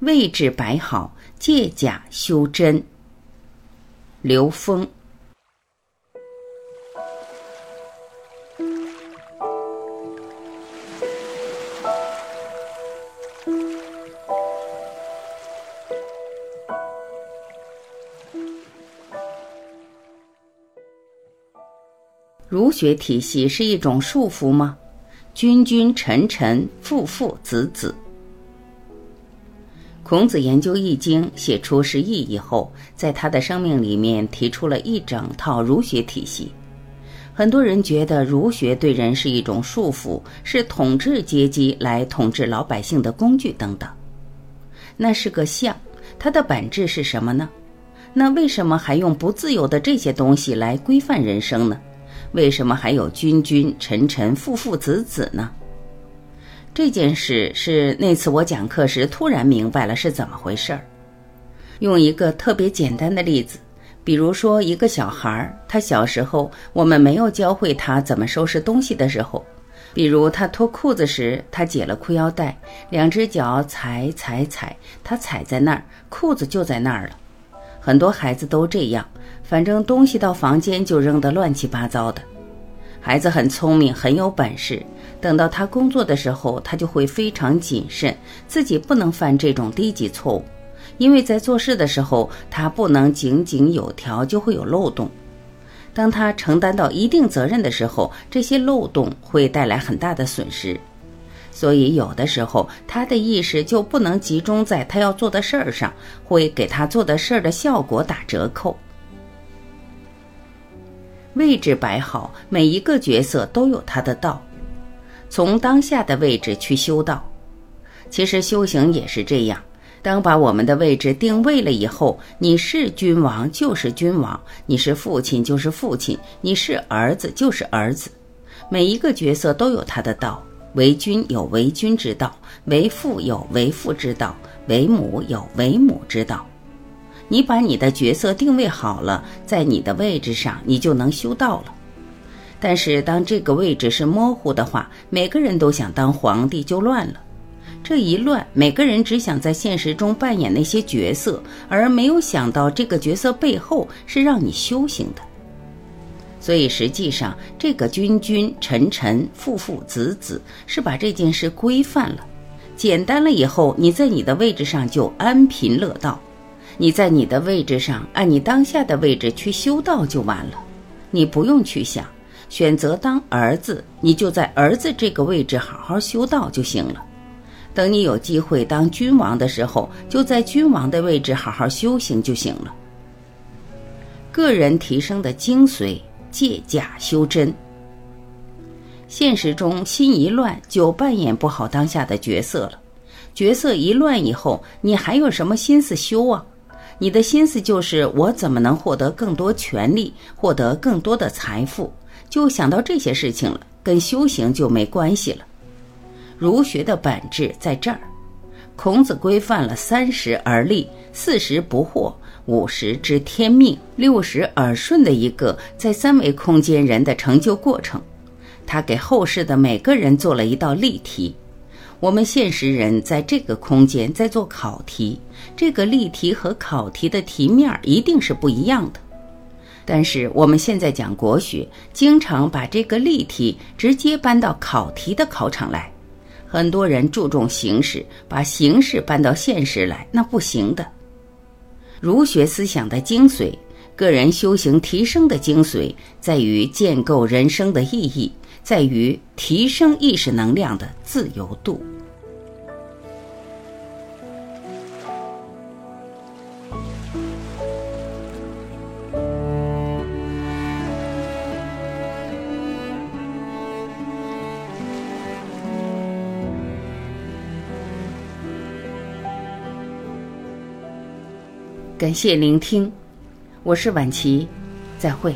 位置摆好，借假修真。刘峰。儒学体系是一种束缚吗？君君臣臣，父父子子。孔子研究《易经》，写出《释义》以后，在他的生命里面提出了一整套儒学体系。很多人觉得儒学对人是一种束缚，是统治阶级来统治老百姓的工具等等。那是个象，它的本质是什么呢？那为什么还用不自由的这些东西来规范人生呢？为什么还有君君臣臣父父子子呢？这件事是那次我讲课时突然明白了是怎么回事儿。用一个特别简单的例子，比如说一个小孩儿，他小时候我们没有教会他怎么收拾东西的时候，比如他脱裤子时，他解了裤腰带，两只脚踩踩踩，他踩在那儿，裤子就在那儿了。很多孩子都这样。反正东西到房间就扔得乱七八糟的，孩子很聪明，很有本事。等到他工作的时候，他就会非常谨慎，自己不能犯这种低级错误，因为在做事的时候，他不能井井有条，就会有漏洞。当他承担到一定责任的时候，这些漏洞会带来很大的损失，所以有的时候他的意识就不能集中在他要做的事儿上，会给他做的事儿的效果打折扣。位置摆好，每一个角色都有他的道，从当下的位置去修道。其实修行也是这样，当把我们的位置定位了以后，你是君王就是君王，你是父亲就是父亲，你是儿子就是儿子。每一个角色都有他的道，为君有为君之道，为父有为父之道，为母有为母之道。你把你的角色定位好了，在你的位置上，你就能修道了。但是，当这个位置是模糊的话，每个人都想当皇帝，就乱了。这一乱，每个人只想在现实中扮演那些角色，而没有想到这个角色背后是让你修行的。所以，实际上，这个君君臣臣父父子子是把这件事规范了，简单了以后，你在你的位置上就安贫乐道。你在你的位置上，按你当下的位置去修道就完了，你不用去想选择当儿子，你就在儿子这个位置好好修道就行了。等你有机会当君王的时候，就在君王的位置好好修行就行了。个人提升的精髓，借假修真。现实中心一乱，就扮演不好当下的角色了。角色一乱以后，你还有什么心思修啊？你的心思就是我怎么能获得更多权利，获得更多的财富，就想到这些事情了，跟修行就没关系了。儒学的本质在这儿，孔子规范了三十而立，四十不惑，五十知天命，六十耳顺的一个在三维空间人的成就过程。他给后世的每个人做了一道例题。我们现实人在这个空间在做考题，这个例题和考题的题面一定是不一样的。但是我们现在讲国学，经常把这个例题直接搬到考题的考场来。很多人注重形式，把形式搬到现实来，那不行的。儒学思想的精髓，个人修行提升的精髓，在于建构人生的意义。在于提升意识能量的自由度。感谢聆听，我是晚琪，再会。